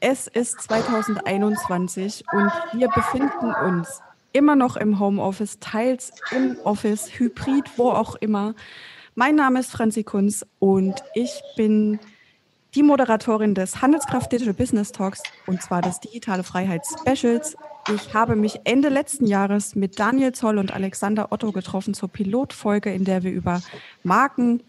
Es ist 2021 und wir befinden uns immer noch im Homeoffice, teils im Office, hybrid, wo auch immer. Mein Name ist Franzi Kunz und ich bin die Moderatorin des Handelskraft Digital Business Talks und zwar des Digitale Freiheit Specials. Ich habe mich Ende letzten Jahres mit Daniel Zoll und Alexander Otto getroffen zur Pilotfolge, in der wir über Marken,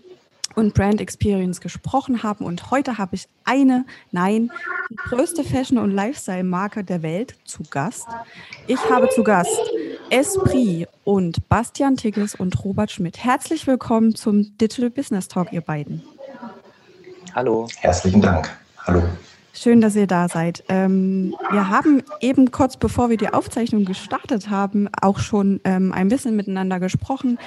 und Brand Experience gesprochen haben. Und heute habe ich eine, nein, die größte Fashion- und Lifestyle-Marke der Welt zu Gast. Ich habe zu Gast Esprit und Bastian Tigges und Robert Schmidt. Herzlich willkommen zum Digital Business Talk, ihr beiden. Hallo. Herzlichen Dank. Hallo. Schön, dass ihr da seid. Ähm, wir haben eben kurz bevor wir die Aufzeichnung gestartet haben, auch schon ähm, ein bisschen miteinander gesprochen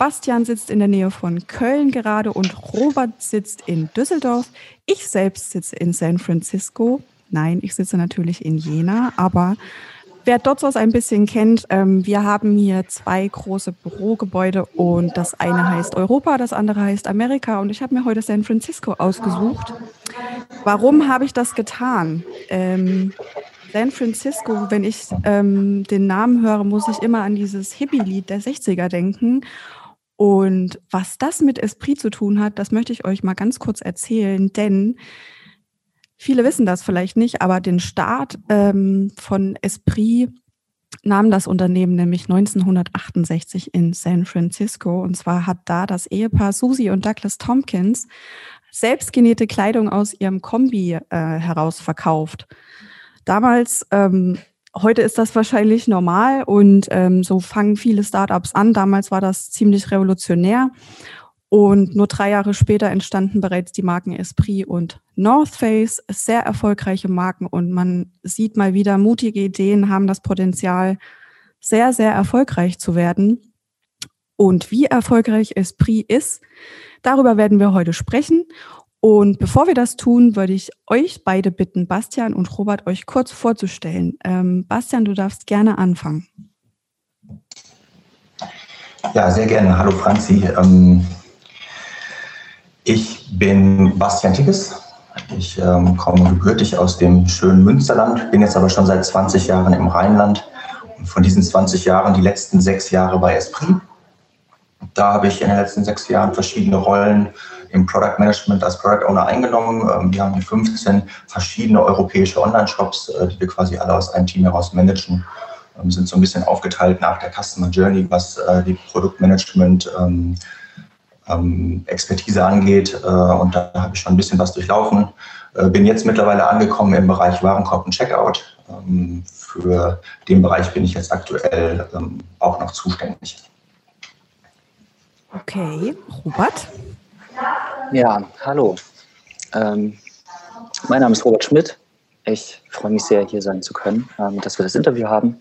Bastian sitzt in der Nähe von Köln gerade und Robert sitzt in Düsseldorf. Ich selbst sitze in San Francisco. Nein, ich sitze natürlich in Jena, aber wer Dotzos ein bisschen kennt, ähm, wir haben hier zwei große Bürogebäude und das eine heißt Europa, das andere heißt Amerika und ich habe mir heute San Francisco ausgesucht. Warum habe ich das getan? Ähm, San Francisco, wenn ich ähm, den Namen höre, muss ich immer an dieses Hippie-Lied der 60er denken. Und was das mit Esprit zu tun hat, das möchte ich euch mal ganz kurz erzählen, denn viele wissen das vielleicht nicht, aber den Start ähm, von Esprit nahm das Unternehmen nämlich 1968 in San Francisco. Und zwar hat da das Ehepaar Susie und Douglas Tompkins selbstgenähte Kleidung aus ihrem Kombi äh, heraus verkauft. Damals ähm, Heute ist das wahrscheinlich normal und ähm, so fangen viele Startups an. Damals war das ziemlich revolutionär. Und nur drei Jahre später entstanden bereits die Marken Esprit und North Face, sehr erfolgreiche Marken. Und man sieht mal wieder, mutige Ideen haben das Potenzial, sehr, sehr erfolgreich zu werden. Und wie erfolgreich Esprit ist, darüber werden wir heute sprechen. Und bevor wir das tun, würde ich euch beide bitten, Bastian und Robert, euch kurz vorzustellen. Ähm, Bastian, du darfst gerne anfangen. Ja, sehr gerne. Hallo Franzi. Ähm, ich bin Bastian Tigges. Ich ähm, komme gebürtig aus dem schönen Münsterland, bin jetzt aber schon seit 20 Jahren im Rheinland. Und von diesen 20 Jahren die letzten sechs Jahre bei Esprit. Da habe ich in den letzten sechs Jahren verschiedene Rollen im Product Management als Product Owner eingenommen. Ähm, wir haben hier 15 verschiedene europäische Online-Shops, äh, die wir quasi alle aus einem Team heraus managen. Wir ähm, sind so ein bisschen aufgeteilt nach der Customer Journey, was äh, die Produktmanagement ähm, Expertise angeht. Äh, und da habe ich schon ein bisschen was durchlaufen. Bin jetzt mittlerweile angekommen im Bereich Warenkorb und Checkout. Für den Bereich bin ich jetzt aktuell auch noch zuständig. Okay, Robert? Ja, hallo. Ähm, mein Name ist Robert Schmidt. Ich freue mich sehr, hier sein zu können, ähm, dass wir das Interview haben.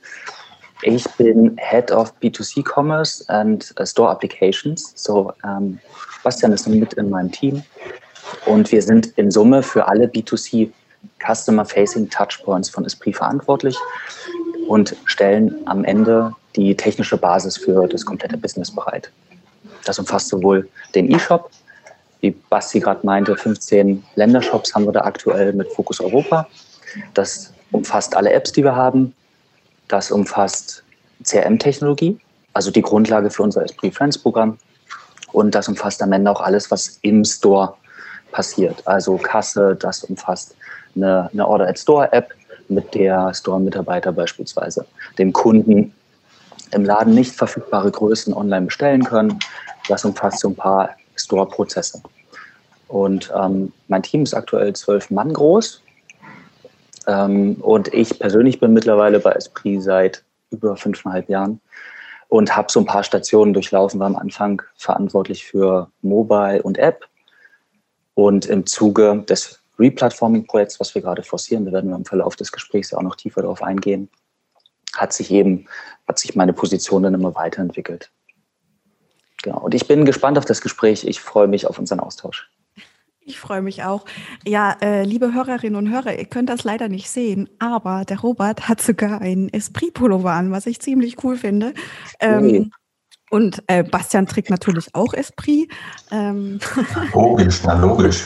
Ich bin Head of B2C Commerce and uh, Store Applications. So, ähm, Bastian ist mit in meinem Team und wir sind in Summe für alle B2C Customer-Facing Touchpoints von Esprit verantwortlich und stellen am Ende die technische Basis für das komplette Business bereit. Das umfasst sowohl den E-Shop wie Basti gerade meinte, 15 Ländershops haben wir da aktuell mit Fokus Europa. Das umfasst alle Apps, die wir haben. Das umfasst CRM-Technologie, also die Grundlage für unser Esprit Friends Programm. Und das umfasst am Ende auch alles, was im Store passiert. Also Kasse, das umfasst eine, eine Order at Store App, mit der Store-Mitarbeiter beispielsweise dem Kunden im Laden nicht verfügbare Größen online bestellen können. Das umfasst so ein paar Store-Prozesse. Und ähm, mein Team ist aktuell zwölf Mann groß. Ähm, und ich persönlich bin mittlerweile bei Esprit seit über fünfeinhalb Jahren und habe so ein paar Stationen durchlaufen. War am Anfang verantwortlich für Mobile und App. Und im Zuge des Replatforming-Projekts, was wir gerade forcieren, da werden wir im Verlauf des Gesprächs ja auch noch tiefer darauf eingehen, hat sich eben, hat sich meine Position dann immer weiterentwickelt. Genau. Und ich bin gespannt auf das Gespräch. Ich freue mich auf unseren Austausch. Ich freue mich auch. Ja, äh, liebe Hörerinnen und Hörer, ihr könnt das leider nicht sehen, aber der Robert hat sogar einen Esprit-Pullover an, was ich ziemlich cool finde. Ähm, okay. Und äh, Bastian trägt natürlich auch Esprit. Ähm. Logisch, na logisch.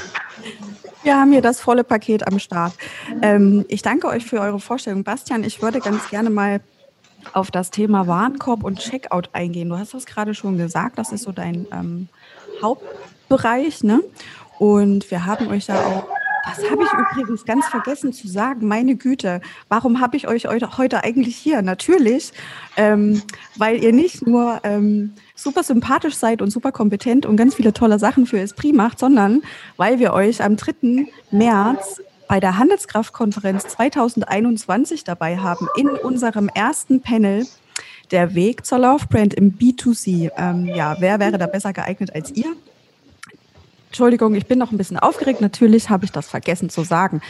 Wir haben hier das volle Paket am Start. Ähm, ich danke euch für eure Vorstellung. Bastian, ich würde ganz gerne mal auf das Thema Warenkorb und Checkout eingehen. Du hast das gerade schon gesagt, das ist so dein ähm, Hauptbereich. Ne? Und wir haben euch da auch das habe ich übrigens ganz vergessen zu sagen. Meine Güte, warum habe ich euch heute eigentlich hier? Natürlich, ähm, weil ihr nicht nur ähm, super sympathisch seid und super kompetent und ganz viele tolle Sachen für Esprit macht, sondern weil wir euch am 3. März bei der Handelskraftkonferenz 2021 dabei haben in unserem ersten Panel der Weg zur Love Brand im B2C. Ähm, ja, wer wäre da besser geeignet als ihr? Entschuldigung, ich bin noch ein bisschen aufgeregt. Natürlich habe ich das vergessen zu sagen.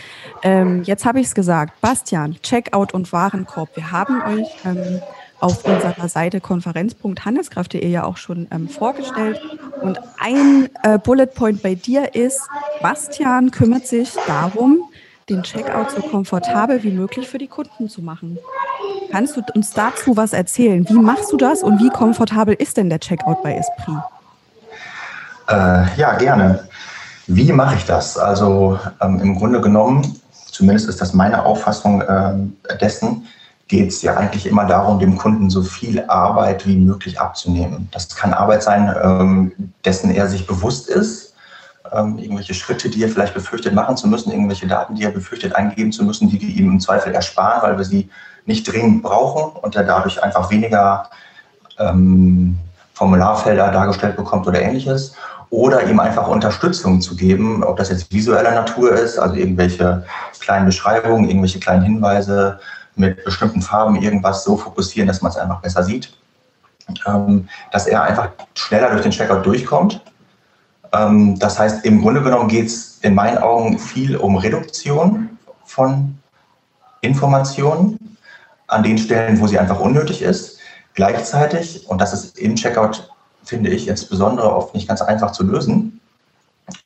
Ähm, jetzt habe ich es gesagt. Bastian, Checkout und Warenkorb. Wir haben euch ähm, auf unserer Seite konferenz.handelskraft.de ja auch schon ähm, vorgestellt. Und ein äh, Bullet Point bei dir ist, Bastian kümmert sich darum, den Checkout so komfortabel wie möglich für die Kunden zu machen. Kannst du uns dazu was erzählen? Wie machst du das und wie komfortabel ist denn der Checkout bei Esprit? Äh, ja, gerne. Wie mache ich das? Also ähm, im Grunde genommen, zumindest ist das meine Auffassung äh, dessen, geht es ja eigentlich immer darum, dem Kunden so viel Arbeit wie möglich abzunehmen. Das kann Arbeit sein, ähm, dessen er sich bewusst ist, ähm, irgendwelche Schritte, die er vielleicht befürchtet machen zu müssen, irgendwelche Daten, die er befürchtet eingeben zu müssen, die wir ihm im Zweifel ersparen, weil wir sie nicht dringend brauchen und er dadurch einfach weniger ähm, Formularfelder dargestellt bekommt oder ähnliches oder ihm einfach Unterstützung zu geben, ob das jetzt visueller Natur ist, also irgendwelche kleinen Beschreibungen, irgendwelche kleinen Hinweise mit bestimmten Farben, irgendwas so fokussieren, dass man es einfach besser sieht, ähm, dass er einfach schneller durch den Checkout durchkommt. Ähm, das heißt, im Grunde genommen geht es in meinen Augen viel um Reduktion von Informationen an den Stellen, wo sie einfach unnötig ist. Gleichzeitig, und das ist im Checkout finde ich insbesondere oft nicht ganz einfach zu lösen.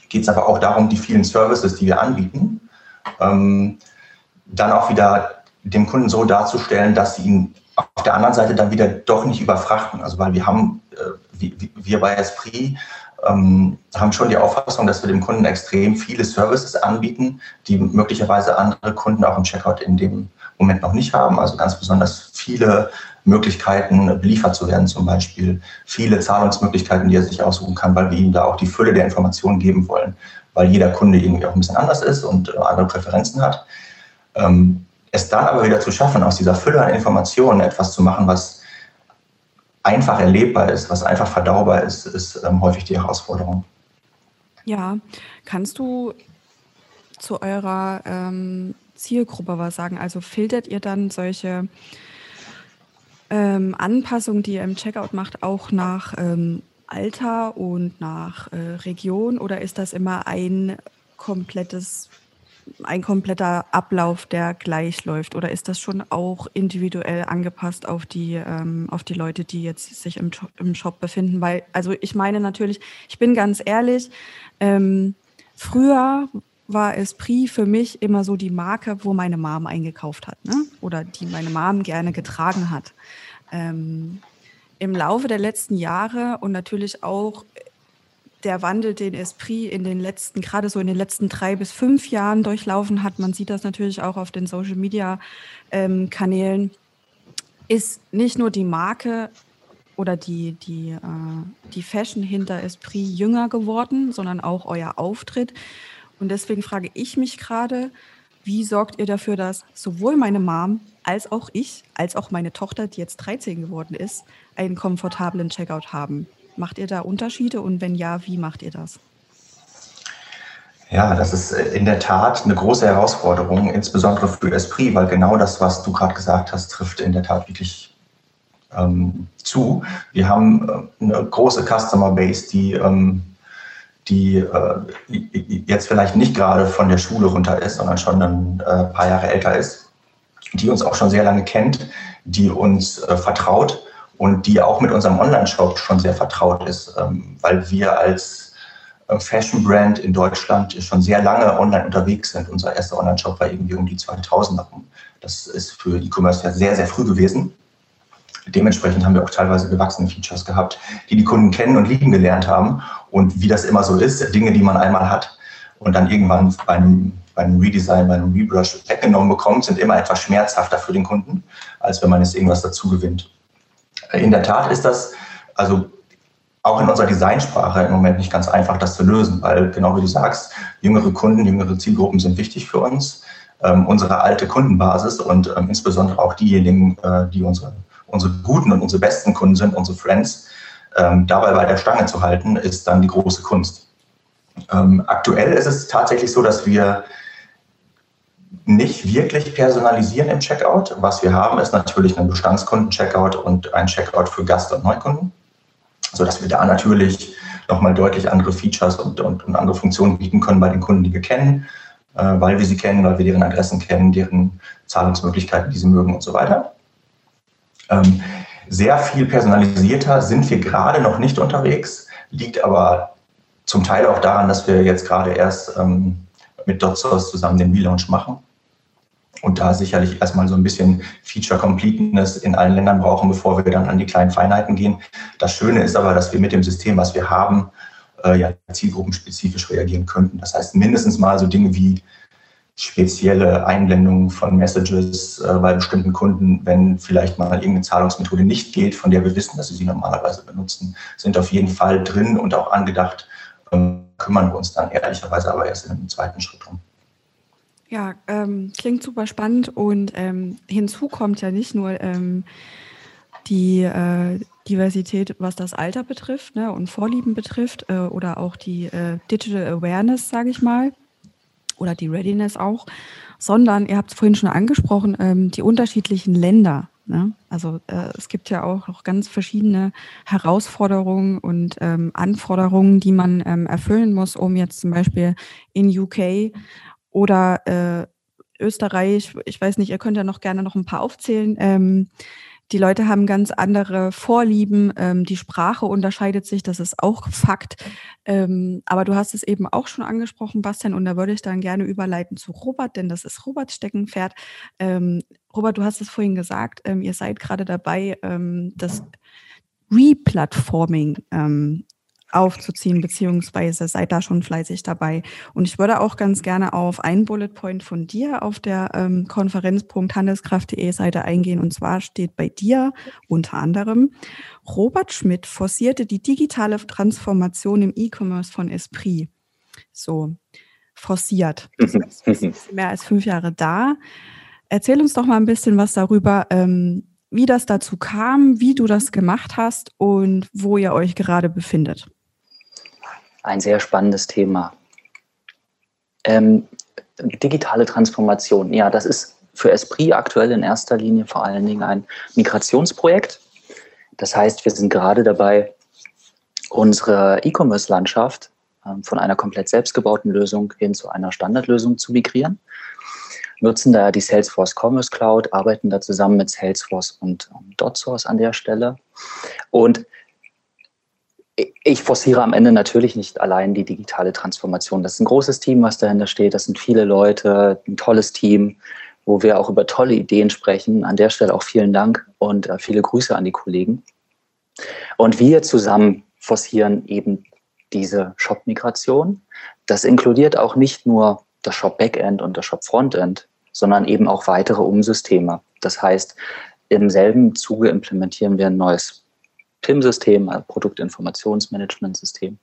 Geht es aber auch darum, die vielen Services, die wir anbieten, ähm, dann auch wieder dem Kunden so darzustellen, dass sie ihn auf der anderen Seite dann wieder doch nicht überfrachten. Also weil wir haben, äh, wir bei Esprit ähm, haben schon die Auffassung, dass wir dem Kunden extrem viele Services anbieten, die möglicherweise andere Kunden auch im Checkout in dem Moment noch nicht haben. Also ganz besonders viele Möglichkeiten, beliefert zu werden zum Beispiel. Viele Zahlungsmöglichkeiten, die er sich aussuchen kann, weil wir ihm da auch die Fülle der Informationen geben wollen, weil jeder Kunde irgendwie auch ein bisschen anders ist und äh, andere Präferenzen hat. Ähm, es dann aber wieder zu schaffen, aus dieser Fülle an Informationen etwas zu machen, was einfach erlebbar ist, was einfach verdaubar ist, ist ähm, häufig die Herausforderung. Ja, kannst du zu eurer ähm, Zielgruppe was sagen? Also filtert ihr dann solche ähm, Anpassung, die ihr im Checkout macht, auch nach ähm, Alter und nach äh, Region oder ist das immer ein komplettes, ein kompletter Ablauf, der gleich läuft? Oder ist das schon auch individuell angepasst auf die, ähm, auf die Leute, die jetzt sich im, im Shop befinden? Weil, also ich meine natürlich, ich bin ganz ehrlich, ähm, früher war Esprit für mich immer so die Marke, wo meine Mom eingekauft hat, ne? Oder die meine Mom gerne getragen hat. Ähm, Im Laufe der letzten Jahre und natürlich auch der Wandel, den Esprit in den letzten, gerade so in den letzten drei bis fünf Jahren durchlaufen hat, man sieht das natürlich auch auf den Social Media ähm, Kanälen, ist nicht nur die Marke oder die, die, äh, die Fashion hinter Esprit jünger geworden, sondern auch euer Auftritt. Und deswegen frage ich mich gerade, wie sorgt ihr dafür, dass sowohl meine Mom als auch ich, als auch meine Tochter, die jetzt 13 geworden ist, einen komfortablen Checkout haben? Macht ihr da Unterschiede und wenn ja, wie macht ihr das? Ja, das ist äh, in der Tat eine große Herausforderung, insbesondere für Esprit, weil genau das, was du gerade gesagt hast, trifft in der Tat wirklich ähm, zu. Wir haben äh, eine große Customer Base, die ähm, die äh, jetzt vielleicht nicht gerade von der Schule runter ist, sondern schon ein äh, paar Jahre älter ist, die uns auch schon sehr lange kennt, die uns äh, vertraut und die auch mit unserem Online-Shop schon sehr vertraut ist, ähm, weil wir als äh, Fashion-Brand in Deutschland schon sehr lange online unterwegs sind. Unser erster Online-Shop war irgendwie um die 2000 herum. Das ist für E-Commerce ja sehr, sehr früh gewesen. Dementsprechend haben wir auch teilweise gewachsene Features gehabt, die die Kunden kennen und lieben gelernt haben. Und wie das immer so ist, Dinge, die man einmal hat, und dann irgendwann bei einem, bei einem Redesign, bei einem Rebrush weggenommen bekommt, sind immer etwas schmerzhafter für den Kunden, als wenn man jetzt irgendwas dazu gewinnt. In der Tat ist das, also auch in unserer Designsprache im Moment nicht ganz einfach, das zu lösen, weil genau wie du sagst, jüngere Kunden, jüngere Zielgruppen sind wichtig für uns. Ähm, unsere alte Kundenbasis und ähm, insbesondere auch diejenigen, äh, die unsere, unsere guten und unsere besten Kunden sind, unsere Friends, ähm, dabei bei der Stange zu halten, ist dann die große Kunst. Ähm, aktuell ist es tatsächlich so, dass wir nicht wirklich personalisieren im Checkout. Was wir haben, ist natürlich ein Bestandskunden-Checkout und ein Checkout für Gast- und Neukunden, sodass wir da natürlich nochmal deutlich andere Features und, und, und, andere Funktionen bieten können bei den Kunden, die wir kennen, äh, weil wir sie kennen, weil wir deren Adressen kennen, deren Zahlungsmöglichkeiten, die sie mögen und so weiter. Ähm, sehr viel personalisierter sind wir gerade noch nicht unterwegs, liegt aber zum Teil auch daran, dass wir jetzt gerade erst ähm, mit DotSource zusammen den Relaunch machen und da sicherlich erstmal so ein bisschen Feature Completeness in allen Ländern brauchen, bevor wir dann an die kleinen Feinheiten gehen. Das Schöne ist aber, dass wir mit dem System, was wir haben, äh, ja zielgruppenspezifisch reagieren könnten. Das heißt mindestens mal so Dinge wie spezielle Einblendungen von Messages äh, bei bestimmten Kunden, wenn vielleicht mal irgendeine Zahlungsmethode nicht geht, von der wir wissen, dass sie sie normalerweise benutzen, sind auf jeden Fall drin und auch angedacht. Ähm, kümmern wir uns dann ehrlicherweise aber erst in einem zweiten Schritt drum. Ja, ähm, klingt super spannend und ähm, hinzu kommt ja nicht nur ähm, die äh, Diversität, was das Alter betrifft ne, und Vorlieben betrifft äh, oder auch die äh, Digital Awareness, sage ich mal, oder die Readiness auch, sondern ihr habt es vorhin schon angesprochen, ähm, die unterschiedlichen Länder. Ne? Also äh, es gibt ja auch noch ganz verschiedene Herausforderungen und ähm, Anforderungen, die man ähm, erfüllen muss, um jetzt zum Beispiel in UK oder äh, Österreich, ich weiß nicht, ihr könnt ja noch gerne noch ein paar aufzählen, ähm, die Leute haben ganz andere Vorlieben. Ähm, die Sprache unterscheidet sich, das ist auch Fakt. Ähm, aber du hast es eben auch schon angesprochen, Bastian, und da würde ich dann gerne überleiten zu Robert, denn das ist Roberts Steckenpferd. Ähm, Robert, du hast es vorhin gesagt, ähm, ihr seid gerade dabei, ähm, das Replatforming ähm, aufzuziehen, beziehungsweise seid da schon fleißig dabei. Und ich würde auch ganz gerne auf einen Bullet Point von dir auf der ähm, konferenz.handelskraft.de Seite eingehen. Und zwar steht bei dir unter anderem, Robert Schmidt forcierte die digitale Transformation im E-Commerce von Esprit. So, forciert. Das ist mehr als fünf Jahre da. Erzähl uns doch mal ein bisschen was darüber, ähm, wie das dazu kam, wie du das gemacht hast und wo ihr euch gerade befindet ein sehr spannendes Thema. Ähm, digitale Transformation, ja, das ist für Esprit aktuell in erster Linie vor allen Dingen ein Migrationsprojekt. Das heißt, wir sind gerade dabei, unsere E-Commerce-Landschaft ähm, von einer komplett selbstgebauten Lösung hin zu einer Standardlösung zu migrieren. Nutzen da die Salesforce Commerce Cloud, arbeiten da zusammen mit Salesforce und DotSource an der Stelle. Und ich forciere am Ende natürlich nicht allein die digitale Transformation. Das ist ein großes Team, was dahinter steht. Das sind viele Leute, ein tolles Team, wo wir auch über tolle Ideen sprechen. An der Stelle auch vielen Dank und äh, viele Grüße an die Kollegen. Und wir zusammen forcieren eben diese Shop-Migration. Das inkludiert auch nicht nur das Shop-Backend und das Shop-Frontend, sondern eben auch weitere Umsysteme. Das heißt, im selben Zuge implementieren wir ein neues PIM-System, ein Produktinformationsmanagementsystem,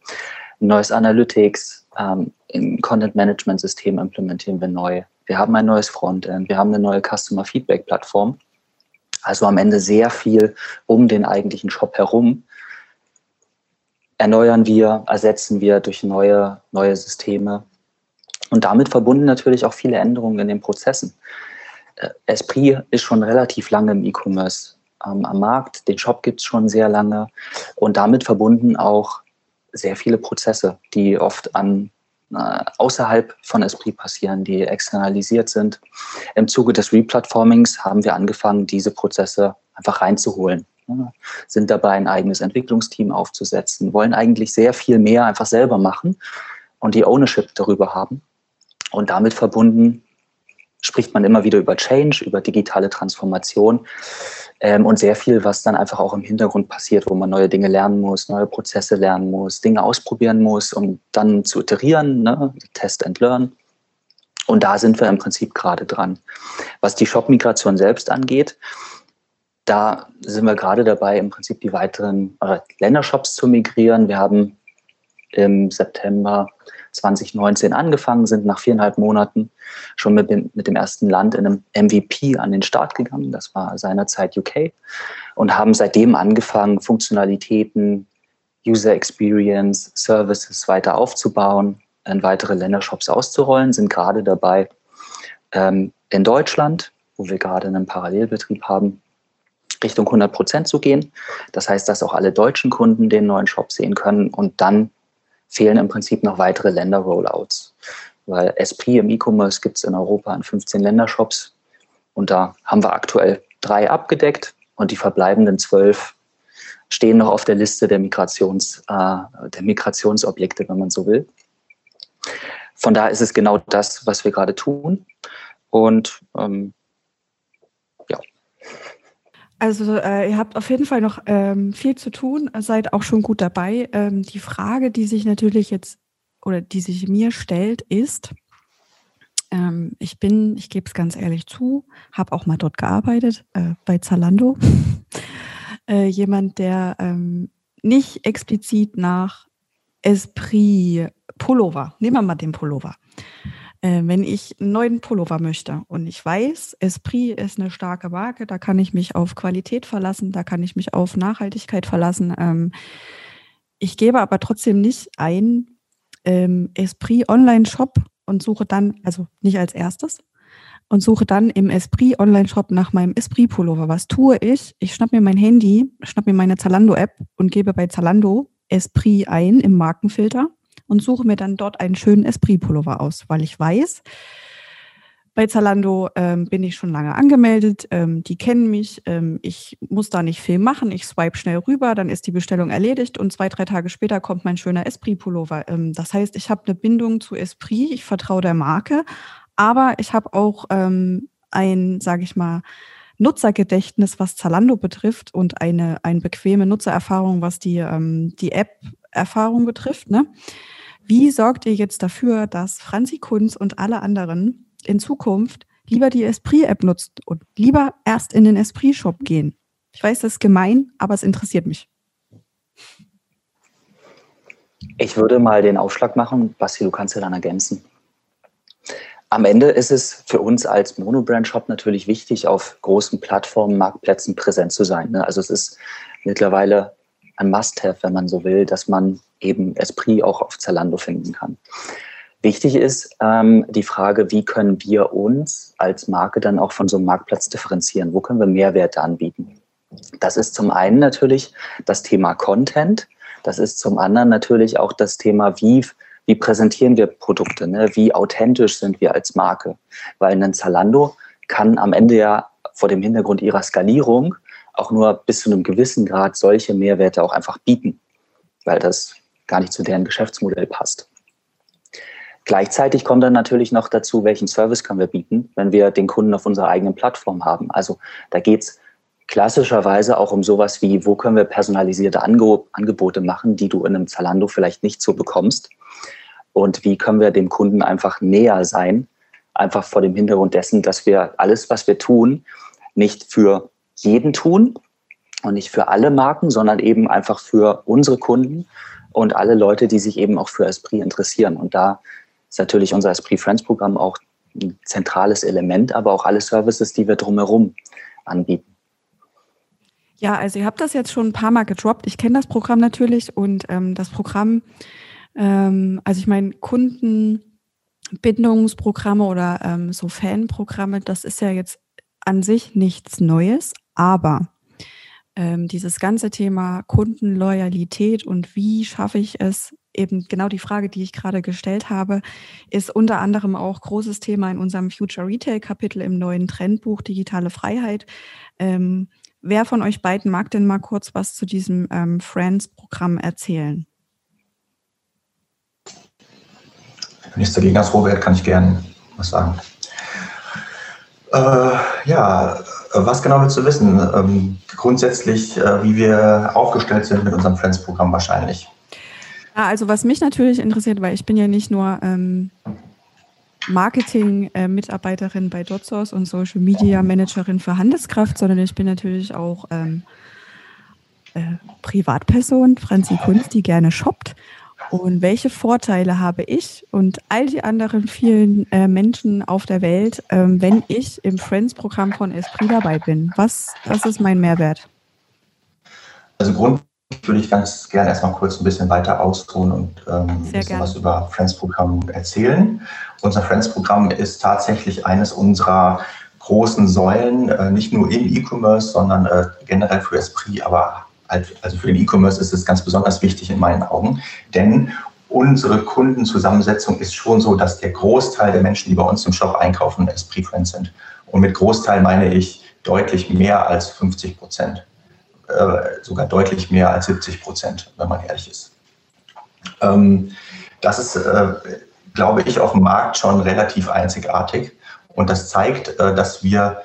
ein neues Analytics, ähm, ein Content-Management-System implementieren wir neu. Wir haben ein neues Frontend, wir haben eine neue Customer Feedback-Plattform. Also am Ende sehr viel um den eigentlichen Shop herum. Erneuern wir, ersetzen wir durch neue, neue Systeme. Und damit verbunden natürlich auch viele Änderungen in den Prozessen. Äh, Esprit ist schon relativ lange im E-Commerce ähm, am Markt. Den Shop gibt es schon sehr lange und damit verbunden auch sehr viele Prozesse, die oft an äh, außerhalb von Esprit passieren, die externalisiert sind. Im Zuge des Replatformings haben wir angefangen, diese Prozesse einfach reinzuholen. Sind dabei, ein eigenes Entwicklungsteam aufzusetzen, wollen eigentlich sehr viel mehr einfach selber machen und die Ownership darüber haben. Und damit verbunden spricht man immer wieder über Change, über digitale Transformation. Ähm, und sehr viel, was dann einfach auch im Hintergrund passiert, wo man neue Dinge lernen muss, neue Prozesse lernen muss, Dinge ausprobieren muss, um dann zu iterieren, ne? Test and Learn. Und da sind wir im Prinzip gerade dran. Was die Shop-Migration selbst angeht, da sind wir gerade dabei, im Prinzip die weiteren äh, Ländershops zu migrieren. Wir haben im September 2019 angefangen, sind nach viereinhalb Monaten schon mit dem, mit dem ersten Land in einem MVP an den Start gegangen. Das war seinerzeit UK. Und haben seitdem angefangen, Funktionalitäten, User Experience, Services weiter aufzubauen, in weitere Ländershops auszurollen, sind gerade dabei, ähm, in Deutschland, wo wir gerade einen Parallelbetrieb haben, Richtung 100 Prozent zu gehen. Das heißt, dass auch alle deutschen Kunden den neuen Shop sehen können und dann fehlen im Prinzip noch weitere Länder-Rollouts. Weil Esprit im E-Commerce gibt es in Europa in 15 Ländershops und da haben wir aktuell drei abgedeckt und die verbleibenden zwölf stehen noch auf der Liste der, Migrations, äh, der Migrationsobjekte, wenn man so will. Von daher ist es genau das, was wir gerade tun. Und ähm, also äh, ihr habt auf jeden Fall noch ähm, viel zu tun, seid auch schon gut dabei. Ähm, die Frage, die sich natürlich jetzt oder die sich mir stellt, ist, ähm, ich bin, ich gebe es ganz ehrlich zu, habe auch mal dort gearbeitet, äh, bei Zalando. äh, jemand, der ähm, nicht explizit nach Esprit Pullover, nehmen wir mal den Pullover, wenn ich einen neuen Pullover möchte und ich weiß, Esprit ist eine starke Marke, da kann ich mich auf Qualität verlassen, da kann ich mich auf Nachhaltigkeit verlassen. Ähm, ich gebe aber trotzdem nicht ein ähm, Esprit Online-Shop und suche dann, also nicht als erstes, und suche dann im Esprit Online-Shop nach meinem Esprit-Pullover. Was tue ich? Ich schnapp mir mein Handy, schnapp mir meine Zalando-App und gebe bei Zalando Esprit ein im Markenfilter und suche mir dann dort einen schönen Esprit-Pullover aus, weil ich weiß, bei Zalando ähm, bin ich schon lange angemeldet, ähm, die kennen mich, ähm, ich muss da nicht viel machen, ich swipe schnell rüber, dann ist die Bestellung erledigt und zwei, drei Tage später kommt mein schöner Esprit-Pullover. Ähm, das heißt, ich habe eine Bindung zu Esprit, ich vertraue der Marke, aber ich habe auch ähm, ein, sage ich mal, Nutzergedächtnis, was Zalando betrifft und eine, eine bequeme Nutzererfahrung, was die, ähm, die App-Erfahrung betrifft. Ne? Wie sorgt ihr jetzt dafür, dass Franzi Kunz und alle anderen in Zukunft lieber die Esprit-App nutzt und lieber erst in den Esprit-Shop gehen? Ich weiß, das ist gemein, aber es interessiert mich. Ich würde mal den Aufschlag machen. Basti, du kannst ja dann ergänzen. Am Ende ist es für uns als Monobrand-Shop natürlich wichtig, auf großen Plattformen, Marktplätzen präsent zu sein. Ne? Also es ist mittlerweile ein Must-Have, wenn man so will, dass man eben Esprit auch auf Zalando finden kann. Wichtig ist ähm, die Frage, wie können wir uns als Marke dann auch von so einem Marktplatz differenzieren? Wo können wir Mehrwerte anbieten? Das ist zum einen natürlich das Thema Content. Das ist zum anderen natürlich auch das Thema, wie, wie präsentieren wir Produkte? Ne? Wie authentisch sind wir als Marke? Weil ein Zalando kann am Ende ja vor dem Hintergrund ihrer Skalierung auch nur bis zu einem gewissen Grad solche Mehrwerte auch einfach bieten, weil das gar nicht zu deren Geschäftsmodell passt. Gleichzeitig kommt dann natürlich noch dazu, welchen Service können wir bieten, wenn wir den Kunden auf unserer eigenen Plattform haben. Also da geht es klassischerweise auch um sowas wie, wo können wir personalisierte Angebote machen, die du in einem Zalando vielleicht nicht so bekommst. Und wie können wir dem Kunden einfach näher sein, einfach vor dem Hintergrund dessen, dass wir alles, was wir tun, nicht für jeden tun und nicht für alle Marken, sondern eben einfach für unsere Kunden und alle Leute, die sich eben auch für Esprit interessieren. Und da ist natürlich unser Esprit Friends Programm auch ein zentrales Element, aber auch alle Services, die wir drumherum anbieten. Ja, also ihr habt das jetzt schon ein paar Mal gedroppt. Ich kenne das Programm natürlich und ähm, das Programm, ähm, also ich meine, Kundenbindungsprogramme oder ähm, so Fanprogramme, das ist ja jetzt an sich nichts Neues, aber ähm, dieses ganze Thema Kundenloyalität und wie schaffe ich es, eben genau die Frage, die ich gerade gestellt habe, ist unter anderem auch großes Thema in unserem Future Retail Kapitel im neuen Trendbuch Digitale Freiheit. Ähm, wer von euch beiden mag denn mal kurz was zu diesem ähm, Friends-Programm erzählen? Dagegen hast, Robert, kann ich gerne was sagen. Äh, ja, Was genau willst du wissen? Ähm, grundsätzlich, äh, wie wir aufgestellt sind mit unserem Friends-Programm wahrscheinlich. Ja, also was mich natürlich interessiert, weil ich bin ja nicht nur ähm, Marketing-Mitarbeiterin bei DotSource und Social Media Managerin für Handelskraft, sondern ich bin natürlich auch ähm, äh, Privatperson, Franzi Kunst, die gerne shoppt. Und welche Vorteile habe ich und all die anderen vielen äh, Menschen auf der Welt, ähm, wenn ich im Friends-Programm von Esprit dabei bin? Was, was ist mein Mehrwert? Also grundsätzlich würde ich ganz gerne erstmal kurz ein bisschen weiter ausholen und ähm, ein bisschen was über Friends-Programm erzählen. Unser Friends-Programm ist tatsächlich eines unserer großen Säulen, äh, nicht nur im E-Commerce, sondern äh, generell für Esprit, aber also für den E-Commerce ist es ganz besonders wichtig in meinen Augen, denn unsere Kundenzusammensetzung ist schon so, dass der Großteil der Menschen, die bei uns im Shop einkaufen, Esprit Friends sind. Und mit Großteil meine ich deutlich mehr als 50 Prozent, äh, sogar deutlich mehr als 70 Prozent, wenn man ehrlich ist. Ähm, das ist, äh, glaube ich, auf dem Markt schon relativ einzigartig und das zeigt, äh, dass wir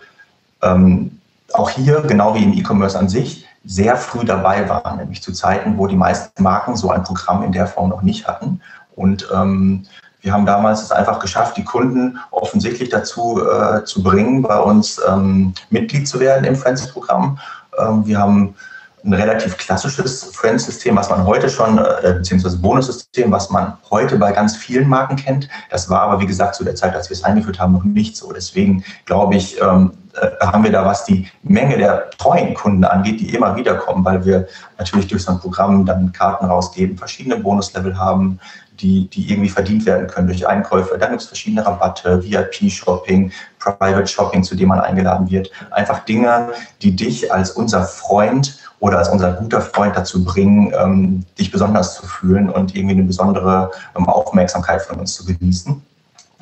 ähm, auch hier, genau wie im E-Commerce an sich, sehr früh dabei waren, nämlich zu Zeiten, wo die meisten Marken so ein Programm in der Form noch nicht hatten. Und ähm, wir haben damals es einfach geschafft, die Kunden offensichtlich dazu äh, zu bringen, bei uns ähm, Mitglied zu werden im Friends-Programm. Ähm, wir haben ein relativ klassisches Friends-System, was man heute schon, äh, beziehungsweise Bonussystem, was man heute bei ganz vielen Marken kennt. Das war aber, wie gesagt, zu der Zeit, als wir es eingeführt haben, noch nicht so. Deswegen glaube ich, ähm, äh, haben wir da, was die Menge der treuen Kunden angeht, die immer wieder kommen, weil wir natürlich durch so ein Programm dann Karten rausgeben, verschiedene Bonuslevel haben, die, die irgendwie verdient werden können durch Einkäufe. Dann gibt es verschiedene Rabatte, VIP-Shopping, Private Shopping, zu dem man eingeladen wird. Einfach Dinge, die dich als unser Freund oder als unser guter Freund dazu bringen, ähm, dich besonders zu fühlen und irgendwie eine besondere ähm, Aufmerksamkeit von uns zu genießen.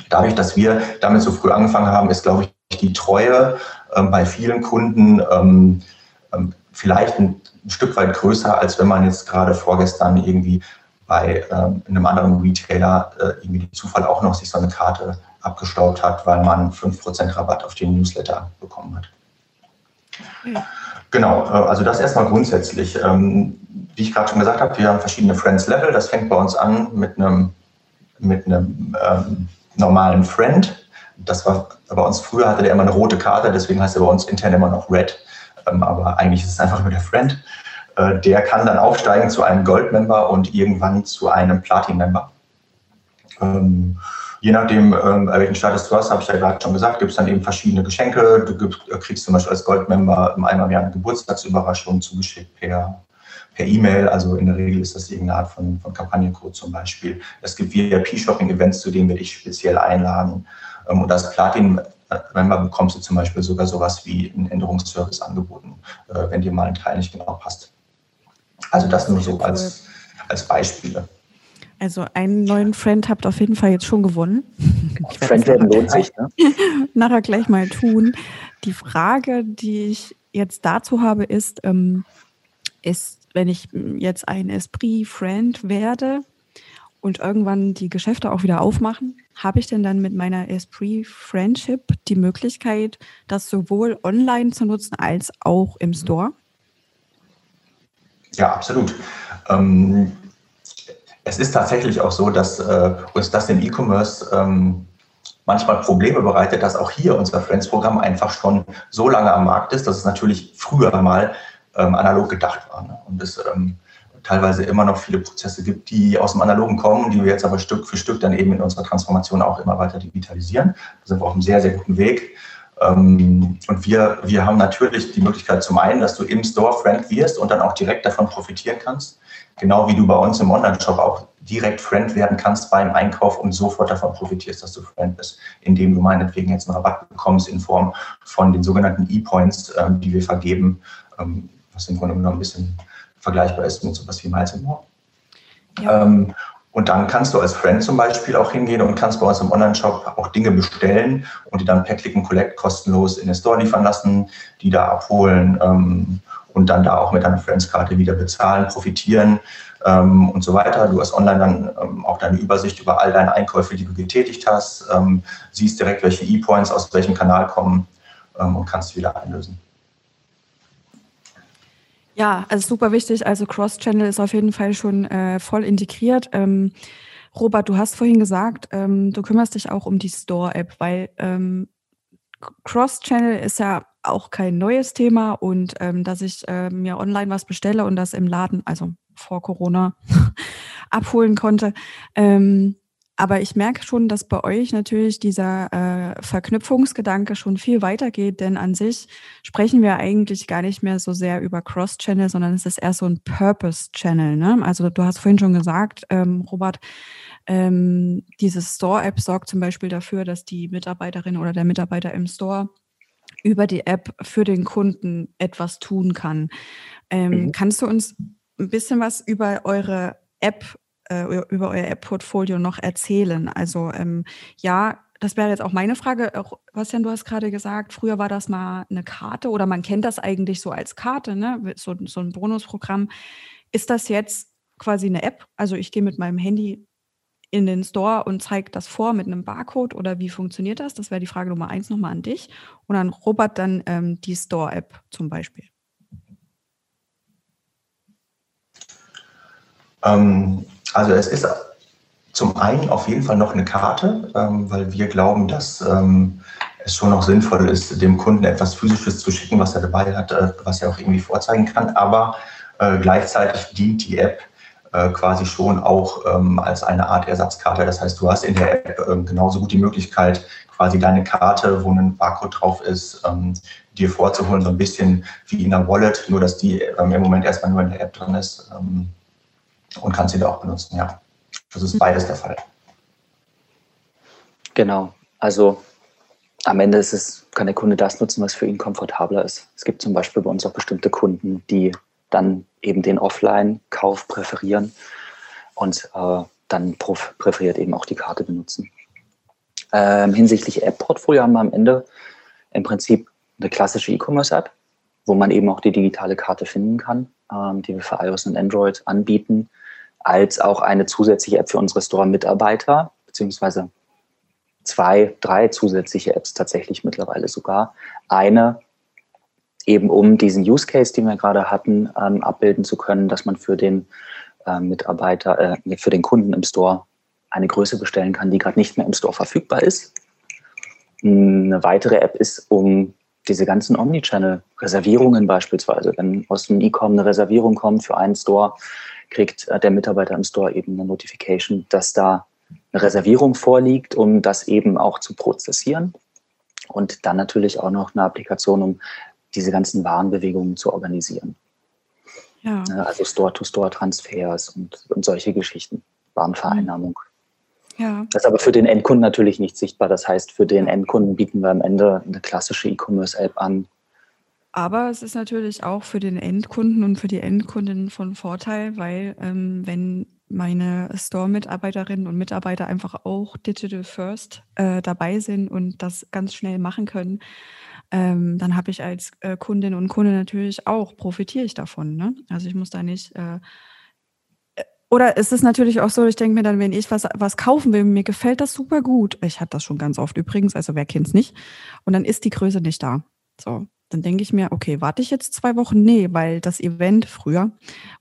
Dadurch, dass wir damit so früh angefangen haben, ist, glaube ich, die Treue ähm, bei vielen Kunden ähm, ähm, vielleicht ein, Stück weit größer, als wenn man jetzt gerade vorgestern irgendwie bei ähm, einem anderen Retailer äh, irgendwie den Zufall auch noch sich so eine Karte abgestaubt hat, weil man 5% Rabatt auf den Newsletter bekommen hat. Ja. Genau, äh, also das erstmal grundsätzlich. Ähm, wie ich gerade schon gesagt habe, wir haben verschiedene Friends Level. Das fängt bei uns an mit einem, mit einem ähm, normalen Friend. Das war bei uns früher hatte der immer eine rote Karte, deswegen heißt er bei uns intern immer noch Red. Ähm, aber eigentlich ist es einfach nur der Friend. Äh, der kann dann aufsteigen zu einem Gold-Member und irgendwann zu einem Platin-Member. Ähm, Je nachdem, ähm, welchen Status du hast, habe ich ja gerade schon gesagt, gibt es dann eben verschiedene Geschenke. Du gibst, äh, kriegst zum Beispiel als Goldmember einmal im Jahr eine Geburtstagsüberraschung zugeschickt per per E-Mail, also in der Regel ist das irgendeine Art von, von Kampagnencode zum Beispiel. Es gibt VIP-Shopping-Events, zu denen wir dich speziell einladen. Ähm, und als Platin-Member bekommst du zum Beispiel sogar sowas wie einen Änderungsservice angeboten, äh, wenn dir mal ein Teil nicht genau passt. Also das nur so als, als Beispiele. Also einen neuen Friend habt ihr auf jeden Fall jetzt schon gewonnen. Friend werden lohnt sich, ne? Nachher gleich mal tun. Die Frage, die ich jetzt dazu habe, ist, ähm, ist, wenn ich jetzt ein Esprit-Friend werde und irgendwann die Geschäfte auch wieder aufmachen, habe ich denn dann mit meiner Esprit-Friendship die Möglichkeit, das sowohl online zu nutzen als auch im Store? Ja, absolut. Ähm, es ist tatsächlich auch so, dass äh, uns das im E-Commerce ähm, manchmal Probleme bereitet, dass auch hier unser Friends-Programm einfach schon so lange am Markt ist, dass es natürlich früher mal ähm, analog gedacht war. Ne? Und es ähm, teilweise immer noch viele Prozesse gibt, die aus dem Analogen kommen, die wir jetzt aber Stück für Stück dann eben in unserer Transformation auch immer weiter digitalisieren. Da sind wir auf einem sehr, sehr guten Weg. Ähm, und wir, wir haben natürlich die Möglichkeit zum einen, dass du im Store Friend wirst und dann auch direkt davon profitieren kannst. Genau wie du bei uns im Online-Shop auch direkt Friend werden kannst beim Einkauf und sofort davon profitierst, dass du Friend bist, indem du meinetwegen jetzt einen Rabatt bekommst in Form von den sogenannten E-Points, ähm, die wir vergeben, ähm, was im Grunde genommen ein bisschen vergleichbar ist mit sowas wie Miles More. Ja. Ähm, und dann kannst du als Friend zum Beispiel auch hingehen und kannst bei uns im Online-Shop auch Dinge bestellen und die dann per Click and Collect kostenlos in den Store liefern lassen, die da abholen ähm, und dann da auch mit deiner Friends-Karte wieder bezahlen, profitieren ähm, und so weiter. Du hast online dann ähm, auch deine Übersicht über all deine Einkäufe, die du getätigt hast, ähm, siehst direkt, welche E-Points aus welchem Kanal kommen ähm, und kannst wieder einlösen. Ja, also super wichtig. Also Cross-Channel ist auf jeden Fall schon äh, voll integriert. Ähm, Robert, du hast vorhin gesagt, ähm, du kümmerst dich auch um die Store-App, weil ähm, Cross-Channel ist ja auch kein neues Thema und ähm, dass ich äh, mir online was bestelle und das im Laden, also vor Corona, abholen konnte. Ähm, aber ich merke schon, dass bei euch natürlich dieser äh, Verknüpfungsgedanke schon viel weiter geht, denn an sich sprechen wir eigentlich gar nicht mehr so sehr über Cross-Channel, sondern es ist eher so ein Purpose-Channel. Ne? Also du hast vorhin schon gesagt, ähm, Robert, ähm, diese Store-App sorgt zum Beispiel dafür, dass die Mitarbeiterin oder der Mitarbeiter im Store über die App für den Kunden etwas tun kann. Ähm, mhm. Kannst du uns ein bisschen was über eure App äh, über euer App-Portfolio noch erzählen? Also ähm, ja, das wäre jetzt auch meine Frage. Bastian, du hast gerade gesagt, früher war das mal eine Karte oder man kennt das eigentlich so als Karte, ne? so, so ein Bonusprogramm. Ist das jetzt quasi eine App? Also ich gehe mit meinem Handy in den Store und zeige das vor mit einem Barcode oder wie funktioniert das? Das wäre die Frage Nummer eins nochmal an dich. Und an Robert dann ähm, die Store-App zum Beispiel. Ähm, also es ist zum einen auf jeden Fall noch eine Karte, ähm, weil wir glauben, dass ähm, es schon noch sinnvoll ist, dem Kunden etwas Physisches zu schicken, was er dabei hat, äh, was er auch irgendwie vorzeigen kann. Aber äh, gleichzeitig dient die App äh, quasi schon auch ähm, als eine Art Ersatzkarte. Das heißt, du hast in der App ähm, genauso gut die Möglichkeit, quasi deine Karte, wo ein Barcode drauf ist, ähm, dir vorzuholen, so ein bisschen wie in einer Wallet, nur dass die ähm, im Moment erstmal nur in der App drin ist und kannst sie da auch benutzen, ja. Das ist beides der Fall. Genau. Also am Ende ist es, kann der Kunde das nutzen, was für ihn komfortabler ist. Es gibt zum Beispiel bei uns auch bestimmte Kunden, die dann eben den Offline-Kauf präferieren und äh, dann präferiert eben auch die Karte benutzen. Ähm, hinsichtlich App-Portfolio haben wir am Ende im Prinzip eine klassische E-Commerce-App, wo man eben auch die digitale Karte finden kann, ähm, die wir für iOS und Android anbieten als auch eine zusätzliche App für unsere Store-Mitarbeiter, beziehungsweise zwei, drei zusätzliche Apps tatsächlich mittlerweile sogar. Eine eben um diesen Use Case, den wir gerade hatten, ähm, abbilden zu können, dass man für den äh, Mitarbeiter, äh, für den Kunden im Store eine Größe bestellen kann, die gerade nicht mehr im Store verfügbar ist. Eine weitere App ist, um diese ganzen Omnichannel-Reservierungen beispielsweise, wenn aus dem E-Com eine Reservierung kommt für einen Store, kriegt äh, der Mitarbeiter im Store eben eine Notification, dass da eine Reservierung vorliegt, um das eben auch zu prozessieren. Und dann natürlich auch noch eine Applikation, um diese ganzen Warenbewegungen zu organisieren. Ja. Also Store-to-Store-Transfers und, und solche Geschichten, Warenvereinnahmung. Ja. Das ist aber für den Endkunden natürlich nicht sichtbar. Das heißt, für den Endkunden bieten wir am Ende eine klassische E-Commerce-App an, aber es ist natürlich auch für den Endkunden und für die Endkundin von Vorteil, weil ähm, wenn meine Store-Mitarbeiterinnen und Mitarbeiter einfach auch Digital First äh, dabei sind und das ganz schnell machen können, ähm, dann habe ich als äh, Kundin und Kunde natürlich auch, profitiere ich davon. Ne? Also ich muss da nicht äh, äh oder ist es natürlich auch so, ich denke mir dann, wenn ich was, was kaufen will, mir gefällt das super gut. Ich hatte das schon ganz oft übrigens, also wer kennt es nicht. Und dann ist die Größe nicht da. So dann denke ich mir, okay, warte ich jetzt zwei Wochen? Nee, weil das Event früher,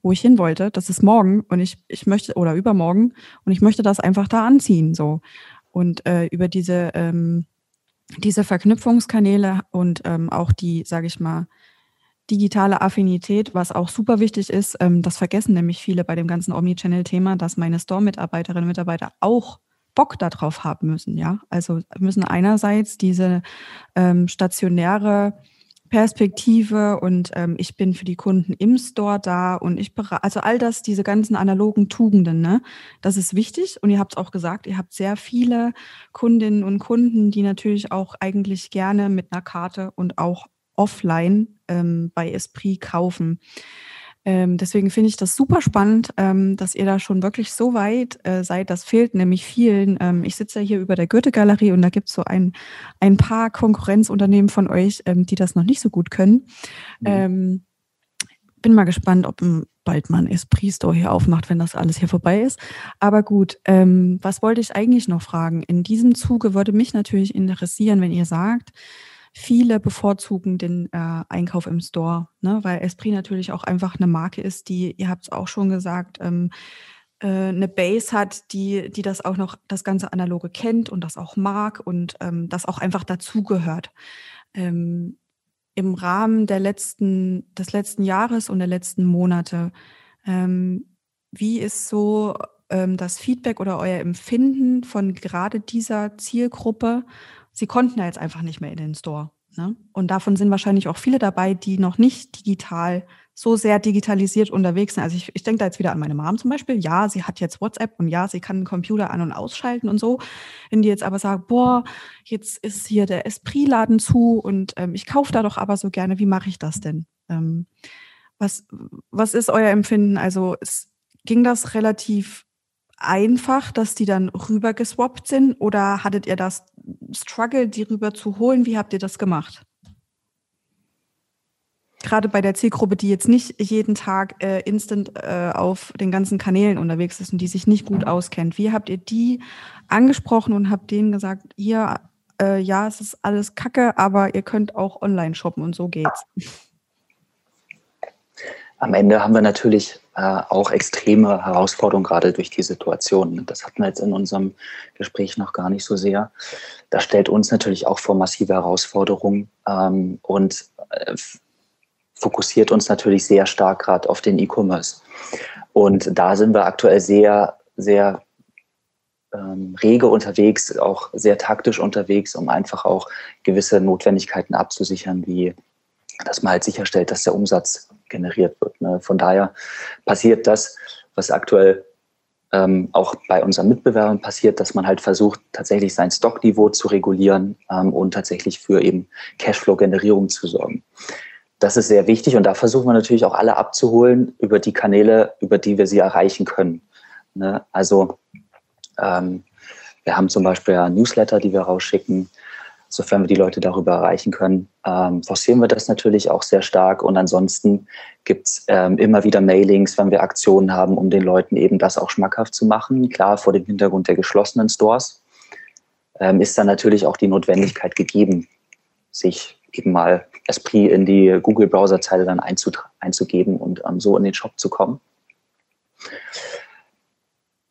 wo ich hin wollte, das ist morgen und ich, ich möchte, oder übermorgen, und ich möchte das einfach da anziehen. so. Und äh, über diese, ähm, diese Verknüpfungskanäle und ähm, auch die, sage ich mal, digitale Affinität, was auch super wichtig ist, ähm, das vergessen nämlich viele bei dem ganzen Omnichannel-Thema, dass meine Store-Mitarbeiterinnen und Mitarbeiter auch Bock darauf haben müssen, ja. Also müssen einerseits diese ähm, stationäre Perspektive und ähm, ich bin für die Kunden im Store da und ich berate, also all das, diese ganzen analogen Tugenden, ne, das ist wichtig und ihr habt es auch gesagt, ihr habt sehr viele Kundinnen und Kunden, die natürlich auch eigentlich gerne mit einer Karte und auch offline ähm, bei Esprit kaufen. Ähm, deswegen finde ich das super spannend, ähm, dass ihr da schon wirklich so weit äh, seid. Das fehlt nämlich vielen. Ähm, ich sitze ja hier über der Goethe-Galerie und da gibt es so ein, ein paar Konkurrenzunternehmen von euch, ähm, die das noch nicht so gut können. Mhm. Ähm, bin mal gespannt, ob bald mal ein Esprit Store hier aufmacht, wenn das alles hier vorbei ist. Aber gut, ähm, was wollte ich eigentlich noch fragen? In diesem Zuge würde mich natürlich interessieren, wenn ihr sagt, viele bevorzugen den äh, Einkauf im Store, ne? weil Esprit natürlich auch einfach eine Marke ist, die, ihr habt es auch schon gesagt, ähm, äh, eine Base hat, die, die das auch noch, das ganze Analoge kennt und das auch mag und ähm, das auch einfach dazugehört. Ähm, Im Rahmen der letzten, des letzten Jahres und der letzten Monate, ähm, wie ist so ähm, das Feedback oder euer Empfinden von gerade dieser Zielgruppe? Sie konnten ja jetzt einfach nicht mehr in den Store. Ne? Und davon sind wahrscheinlich auch viele dabei, die noch nicht digital so sehr digitalisiert unterwegs sind. Also ich, ich denke da jetzt wieder an meine Mom zum Beispiel. Ja, sie hat jetzt WhatsApp und ja, sie kann den Computer an- und ausschalten und so. Wenn die jetzt aber sagt, boah, jetzt ist hier der Esprit-Laden zu und ähm, ich kaufe da doch aber so gerne, wie mache ich das denn? Ähm, was, was ist euer Empfinden? Also es, ging das relativ einfach, dass die dann rüber geswappt sind oder hattet ihr das Struggle, die rüber zu holen? Wie habt ihr das gemacht? Gerade bei der Zielgruppe, die jetzt nicht jeden Tag äh, instant äh, auf den ganzen Kanälen unterwegs ist und die sich nicht gut auskennt. Wie habt ihr die angesprochen und habt denen gesagt, hier, äh, ja, es ist alles Kacke, aber ihr könnt auch online shoppen und so geht's? Am Ende haben wir natürlich auch extreme Herausforderungen, gerade durch die Situation. Das hatten wir jetzt in unserem Gespräch noch gar nicht so sehr. Das stellt uns natürlich auch vor massive Herausforderungen ähm, und äh, fokussiert uns natürlich sehr stark gerade auf den E-Commerce. Und da sind wir aktuell sehr, sehr ähm, rege unterwegs, auch sehr taktisch unterwegs, um einfach auch gewisse Notwendigkeiten abzusichern, wie dass man halt sicherstellt, dass der Umsatz generiert wird. Ne? Von daher passiert das, was aktuell ähm, auch bei unseren Mitbewerbern passiert, dass man halt versucht, tatsächlich sein Stockniveau zu regulieren ähm, und tatsächlich für eben Cashflow-Generierung zu sorgen. Das ist sehr wichtig und da versuchen wir natürlich auch alle abzuholen über die Kanäle, über die wir sie erreichen können. Ne? Also ähm, wir haben zum Beispiel ja Newsletter, die wir rausschicken sofern wir die Leute darüber erreichen können, ähm, forcieren wir das natürlich auch sehr stark. Und ansonsten gibt es ähm, immer wieder Mailings, wenn wir Aktionen haben, um den Leuten eben das auch schmackhaft zu machen. Klar, vor dem Hintergrund der geschlossenen Stores ähm, ist dann natürlich auch die Notwendigkeit gegeben, sich eben mal Esprit in die Google-Browser-Zeile dann einzugeben und ähm, so in den Shop zu kommen.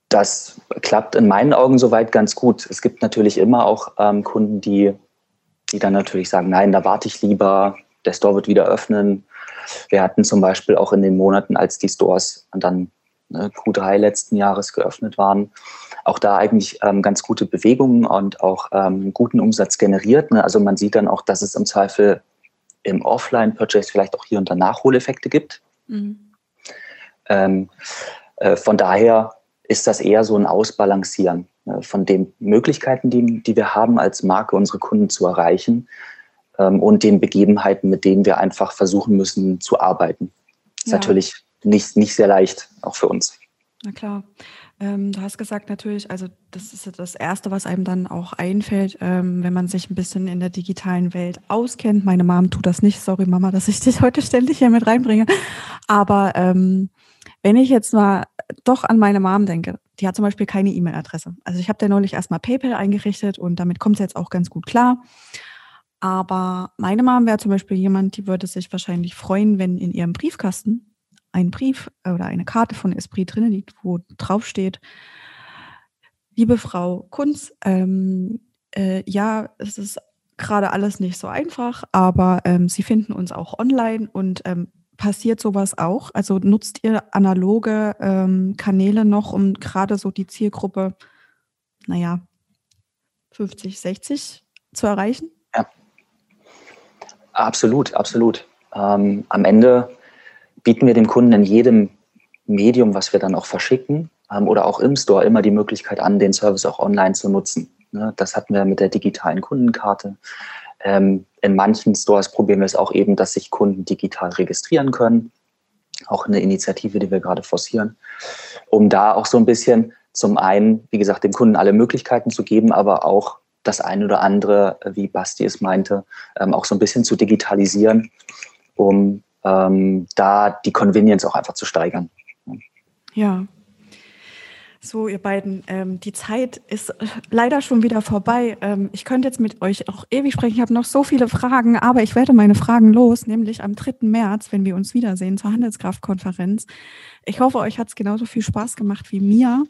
Das klappt in meinen Augen soweit ganz gut. Es gibt natürlich immer auch ähm, Kunden, die die dann natürlich sagen, nein, da warte ich lieber, der Store wird wieder öffnen. Wir hatten zum Beispiel auch in den Monaten, als die Stores dann ne, Q3 letzten Jahres geöffnet waren, auch da eigentlich ähm, ganz gute Bewegungen und auch ähm, guten Umsatz generiert. Ne? Also man sieht dann auch, dass es im Zweifel im Offline-Purchase vielleicht auch hier und da Nachholeffekte gibt. Mhm. Ähm, äh, von daher ist das eher so ein Ausbalancieren. Äh, von den Möglichkeiten, die, die wir haben, als Marke unsere Kunden zu erreichen ähm, und den Begebenheiten, mit denen wir einfach versuchen müssen zu arbeiten. Ist ja. natürlich nicht, nicht sehr leicht, auch für uns. Na klar. Ähm, du hast gesagt natürlich, also das ist das Erste, was einem dann auch einfällt, ähm, wenn man sich ein bisschen in der digitalen Welt auskennt. Meine Mom tut das nicht. Sorry, Mama, dass ich dich heute ständig hier mit reinbringe. Aber ähm, wenn ich jetzt mal doch an meine Mom denke, die hat zum Beispiel keine E-Mail-Adresse. Also ich habe da neulich erstmal PayPal eingerichtet und damit kommt sie jetzt auch ganz gut klar. Aber meine Mom wäre zum Beispiel jemand, die würde sich wahrscheinlich freuen, wenn in ihrem Briefkasten ein Brief oder eine Karte von Esprit drin liegt, wo drauf steht, liebe Frau Kunz, ähm, äh, ja, es ist gerade alles nicht so einfach, aber ähm, Sie finden uns auch online und ähm, passiert sowas auch? Also nutzt ihr analoge ähm, Kanäle noch, um gerade so die Zielgruppe, naja, 50, 60 zu erreichen? Ja, absolut, absolut. Ähm, am Ende bieten wir dem Kunden in jedem Medium, was wir dann auch verschicken ähm, oder auch im Store, immer die Möglichkeit an, den Service auch online zu nutzen. Ne? Das hatten wir mit der digitalen Kundenkarte. Ähm, in manchen Stores probieren wir es auch eben, dass sich Kunden digital registrieren können. Auch eine Initiative, die wir gerade forcieren, um da auch so ein bisschen zum einen, wie gesagt, dem Kunden alle Möglichkeiten zu geben, aber auch das eine oder andere, wie Basti es meinte, ähm, auch so ein bisschen zu digitalisieren, um ähm, da die Convenience auch einfach zu steigern. Ja, So, ihr beiden, ähm, die Zeit ist äh, leider schon wieder vorbei. Ähm, ich könnte jetzt mit euch auch ewig sprechen. Ich habe noch so viele Fragen, aber ich werde meine Fragen los, nämlich am 3. März, wenn wir uns wiedersehen zur Handelskraftkonferenz. Ich hoffe, euch hat es genauso viel Spaß gemacht wie mir.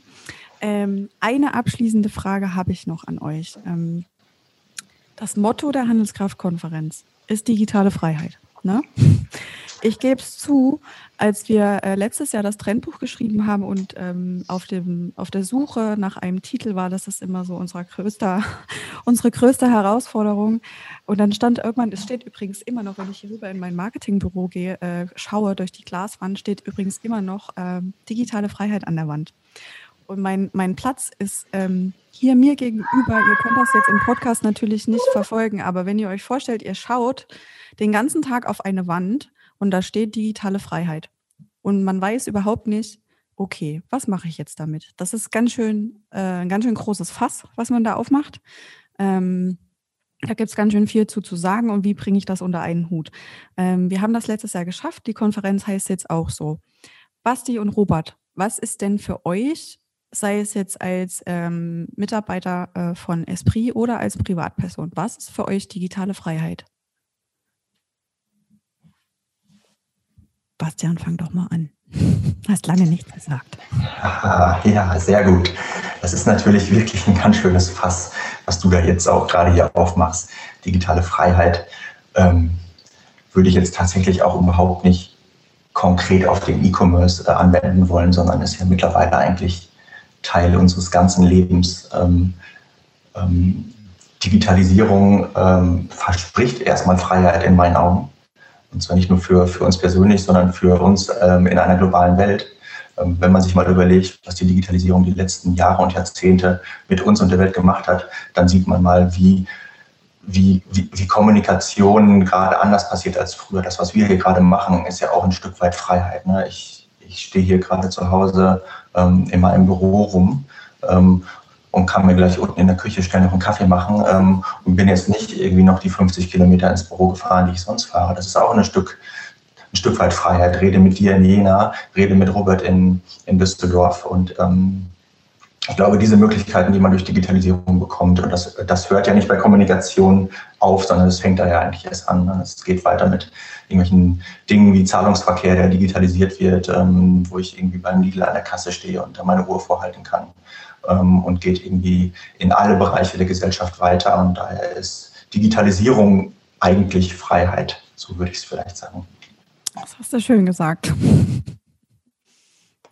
Ähm, eine abschließende Frage habe ich noch an euch. Ähm, das Motto der Handelskraftkonferenz ist digitale Freiheit. Ne? Ich gebe es zu, als wir äh, letztes Jahr das Trendbuch geschrieben haben und ähm, auf, dem, auf der Suche nach einem Titel war, das ist immer so unser größter, unsere größte Herausforderung. Und dann stand irgendwann, es steht übrigens immer noch, wenn ich hier rüber in mein Marketingbüro gehe, äh, schaue durch die Glaswand, steht übrigens immer noch äh, digitale Freiheit an der Wand. Und mein, mein Platz ist ähm, hier mir gegenüber. Ihr könnt das jetzt im Podcast natürlich nicht verfolgen, aber wenn ihr euch vorstellt, ihr schaut den ganzen Tag auf eine Wand und da steht digitale Freiheit. Und man weiß überhaupt nicht, okay, was mache ich jetzt damit? Das ist ganz schön, äh, ein ganz schön großes Fass, was man da aufmacht. Ähm, da gibt es ganz schön viel zu, zu sagen und wie bringe ich das unter einen Hut. Ähm, wir haben das letztes Jahr geschafft. Die Konferenz heißt jetzt auch so. Basti und Robert, was ist denn für euch, sei es jetzt als ähm, Mitarbeiter äh, von Esprit oder als Privatperson, was ist für euch digitale Freiheit? Bastian, fang doch mal an. Hast lange nichts gesagt. Ja, sehr gut. Das ist natürlich wirklich ein ganz schönes Fass, was du da jetzt auch gerade hier aufmachst. Digitale Freiheit ähm, würde ich jetzt tatsächlich auch überhaupt nicht konkret auf den E-Commerce äh, anwenden wollen, sondern ist ja mittlerweile eigentlich Teil unseres ganzen Lebens. Ähm, ähm, Digitalisierung ähm, verspricht erstmal Freiheit in meinen Augen. Und zwar nicht nur für, für uns persönlich, sondern für uns ähm, in einer globalen Welt. Ähm, wenn man sich mal überlegt, was die Digitalisierung die letzten Jahre und Jahrzehnte mit uns und der Welt gemacht hat, dann sieht man mal, wie, wie, wie, wie Kommunikation gerade anders passiert als früher. Das, was wir hier gerade machen, ist ja auch ein Stück weit Freiheit. Ne? Ich, ich stehe hier gerade zu Hause ähm, in meinem Büro rum ähm, und kann mir gleich unten in der Küche schnell noch einen Kaffee machen ähm, und bin jetzt nicht irgendwie noch die 50 Kilometer ins Büro gefahren, die ich sonst fahre. Das ist auch ein Stück, ein Stück weit Freiheit. Rede mit dir in Jena, rede mit Robert in, in Düsseldorf und ähm, ich glaube, diese Möglichkeiten, die man durch Digitalisierung bekommt, und das, das hört ja nicht bei Kommunikation auf, sondern es fängt da ja eigentlich erst an. Es geht weiter mit irgendwelchen Dingen wie Zahlungsverkehr, der digitalisiert wird, ähm, wo ich irgendwie beim Lidl an der Kasse stehe und da meine Uhr vorhalten kann ähm, und geht irgendwie in alle Bereiche der Gesellschaft weiter. Und daher ist Digitalisierung eigentlich Freiheit, so würde ich es vielleicht sagen. Das hast du schön gesagt.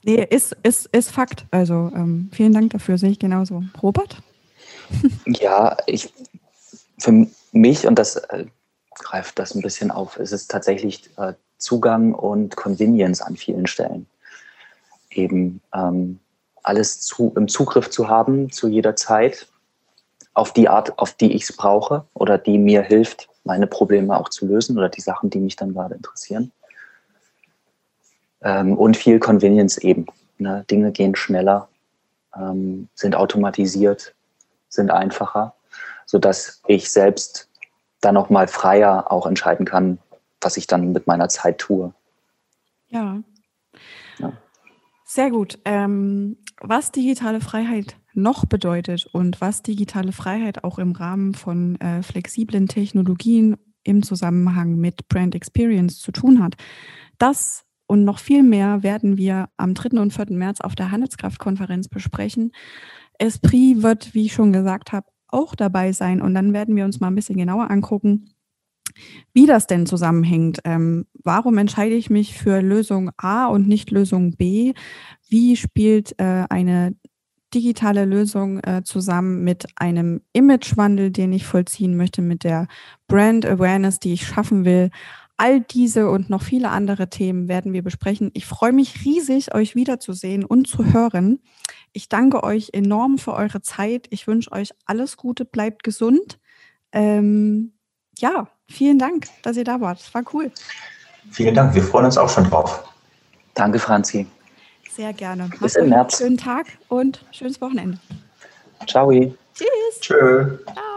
Nee, ist, ist, ist Fakt. Also ähm, vielen Dank dafür, sehe ich genauso. Robert? Ja, ich, für mich, und das äh, greift das ein bisschen auf, ist es tatsächlich äh, Zugang und Convenience an vielen Stellen. Eben ähm, alles zu, im Zugriff zu haben zu jeder Zeit auf die Art, auf die ich es brauche oder die mir hilft, meine Probleme auch zu lösen oder die Sachen, die mich dann gerade interessieren. Ähm, und viel Convenience eben. Ne? Dinge gehen schneller, ähm, sind automatisiert, sind einfacher, sodass ich selbst dann auch mal freier auch entscheiden kann, was ich dann mit meiner Zeit tue. Ja. ja. Sehr gut. Ähm, was digitale Freiheit noch bedeutet und was digitale Freiheit auch im Rahmen von äh, flexiblen Technologien im Zusammenhang mit Brand Experience zu tun hat, das und noch viel mehr werden wir am 3. und 4. März auf der Handelskraftkonferenz besprechen. Esprit wird, wie ich schon gesagt habe, auch dabei sein und dann werden wir uns mal ein bisschen genauer angucken, wie das denn zusammenhängt. Ähm, warum entscheide ich mich für Lösung A und nicht Lösung B? Wie spielt äh, eine digitale Lösung äh, zusammen mit einem Imagewandel, den ich vollziehen möchte, mit der Brand Awareness, die ich schaffen will? All diese und noch viele andere Themen werden wir besprechen. Ich freue mich riesig, euch wiederzusehen und zu hören. Ich danke euch enorm für eure Zeit. Ich wünsche euch alles Gute, bleibt gesund. Ähm, ja, vielen Dank, dass ihr da wart. Es war cool. Vielen Dank, wir freuen uns auch schon drauf. Danke, Franzi. Sehr gerne. Bis im März. Schönen Tag und schönes Wochenende. Ciao. Tschüss. Tschö. Ciao.